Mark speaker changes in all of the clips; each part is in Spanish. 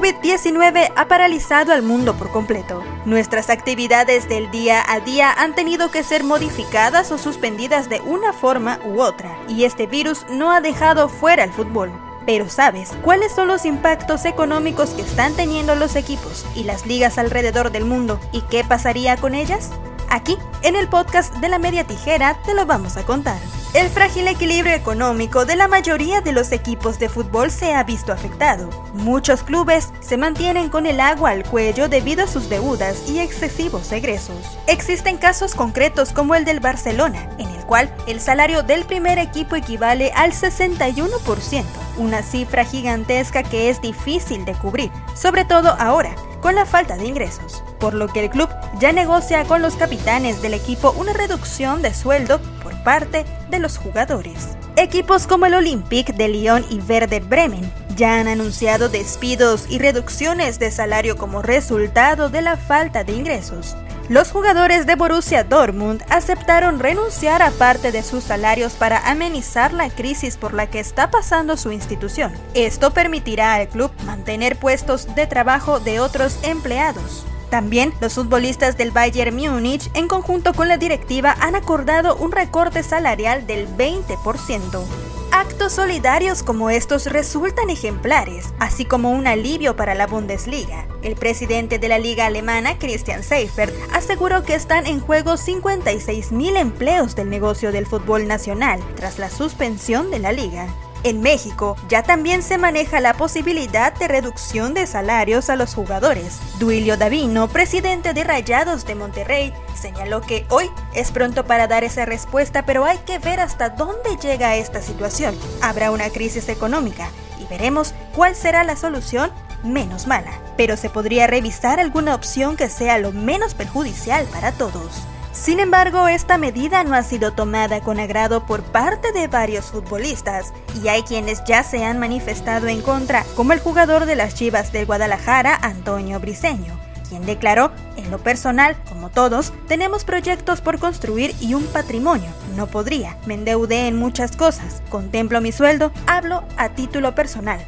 Speaker 1: COVID-19 ha paralizado al mundo por completo. Nuestras actividades del día a día han tenido que ser modificadas o suspendidas de una forma u otra, y este virus no ha dejado fuera el fútbol. Pero ¿sabes cuáles son los impactos económicos que están teniendo los equipos y las ligas alrededor del mundo y qué pasaría con ellas? Aquí, en el podcast de la media tijera, te lo vamos a contar. El frágil equilibrio económico de la mayoría de los equipos de fútbol se ha visto afectado. Muchos clubes se mantienen con el agua al cuello debido a sus deudas y excesivos egresos. Existen casos concretos como el del Barcelona, en el cual el salario del primer equipo equivale al 61%, una cifra gigantesca que es difícil de cubrir, sobre todo ahora, con la falta de ingresos, por lo que el club ya negocia con los capitanes del equipo una reducción de sueldo por parte de los jugadores. Equipos como el Olympique de Lyon y Werder Bremen ya han anunciado despidos y reducciones de salario como resultado de la falta de ingresos. Los jugadores de Borussia Dortmund aceptaron renunciar a parte de sus salarios para amenizar la crisis por la que está pasando su institución. Esto permitirá al club mantener puestos de trabajo de otros empleados. También los futbolistas del Bayern Múnich, en conjunto con la directiva, han acordado un recorte salarial del 20%. Actos solidarios como estos resultan ejemplares, así como un alivio para la Bundesliga. El presidente de la liga alemana, Christian Seifert, aseguró que están en juego 56.000 empleos del negocio del fútbol nacional tras la suspensión de la liga. En México ya también se maneja la posibilidad de reducción de salarios a los jugadores. Duilio Davino, presidente de Rayados de Monterrey, señaló que hoy es pronto para dar esa respuesta, pero hay que ver hasta dónde llega esta situación. Habrá una crisis económica y veremos cuál será la solución menos mala, pero se podría revisar alguna opción que sea lo menos perjudicial para todos. Sin embargo, esta medida no ha sido tomada con agrado por parte de varios futbolistas y hay quienes ya se han manifestado en contra, como el jugador de las Chivas del Guadalajara, Antonio Briseño, quien declaró, en lo personal, como todos, tenemos proyectos por construir y un patrimonio. No podría, me endeudé en muchas cosas, contemplo mi sueldo, hablo a título personal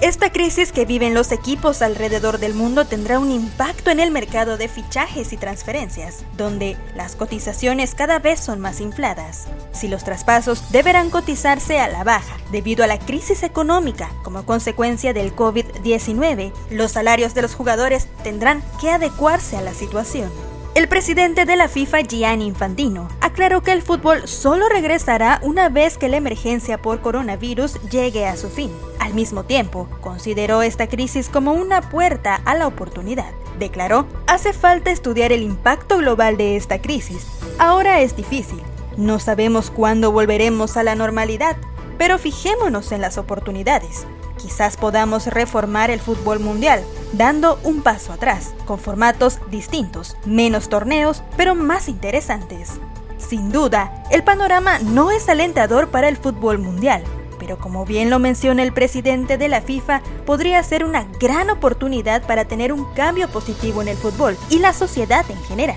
Speaker 1: esta crisis que viven los equipos alrededor del mundo tendrá un impacto en el mercado de fichajes y transferencias, donde las cotizaciones cada vez son más infladas. Si los traspasos deberán cotizarse a la baja debido a la crisis económica como consecuencia del COVID-19, los salarios de los jugadores tendrán que adecuarse a la situación. El presidente de la FIFA, Gianni Infantino, aclaró que el fútbol solo regresará una vez que la emergencia por coronavirus llegue a su fin. Al mismo tiempo, consideró esta crisis como una puerta a la oportunidad. Declaró, hace falta estudiar el impacto global de esta crisis. Ahora es difícil. No sabemos cuándo volveremos a la normalidad, pero fijémonos en las oportunidades. Quizás podamos reformar el fútbol mundial, dando un paso atrás, con formatos distintos, menos torneos, pero más interesantes. Sin duda, el panorama no es alentador para el fútbol mundial, pero como bien lo menciona el presidente de la FIFA, podría ser una gran oportunidad para tener un cambio positivo en el fútbol y la sociedad en general.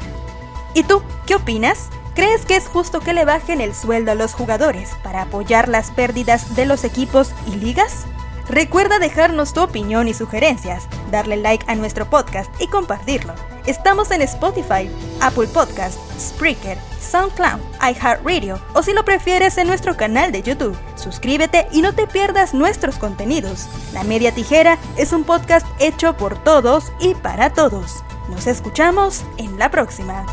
Speaker 1: ¿Y tú, qué opinas? ¿Crees que es justo que le bajen el sueldo a los jugadores para apoyar las pérdidas de los equipos y ligas? Recuerda dejarnos tu opinión y sugerencias, darle like a nuestro podcast y compartirlo. Estamos en Spotify, Apple Podcast, Spreaker, SoundCloud, iHeartRadio o si lo prefieres en nuestro canal de YouTube. Suscríbete y no te pierdas nuestros contenidos. La Media Tijera es un podcast hecho por todos y para todos. Nos escuchamos en la próxima.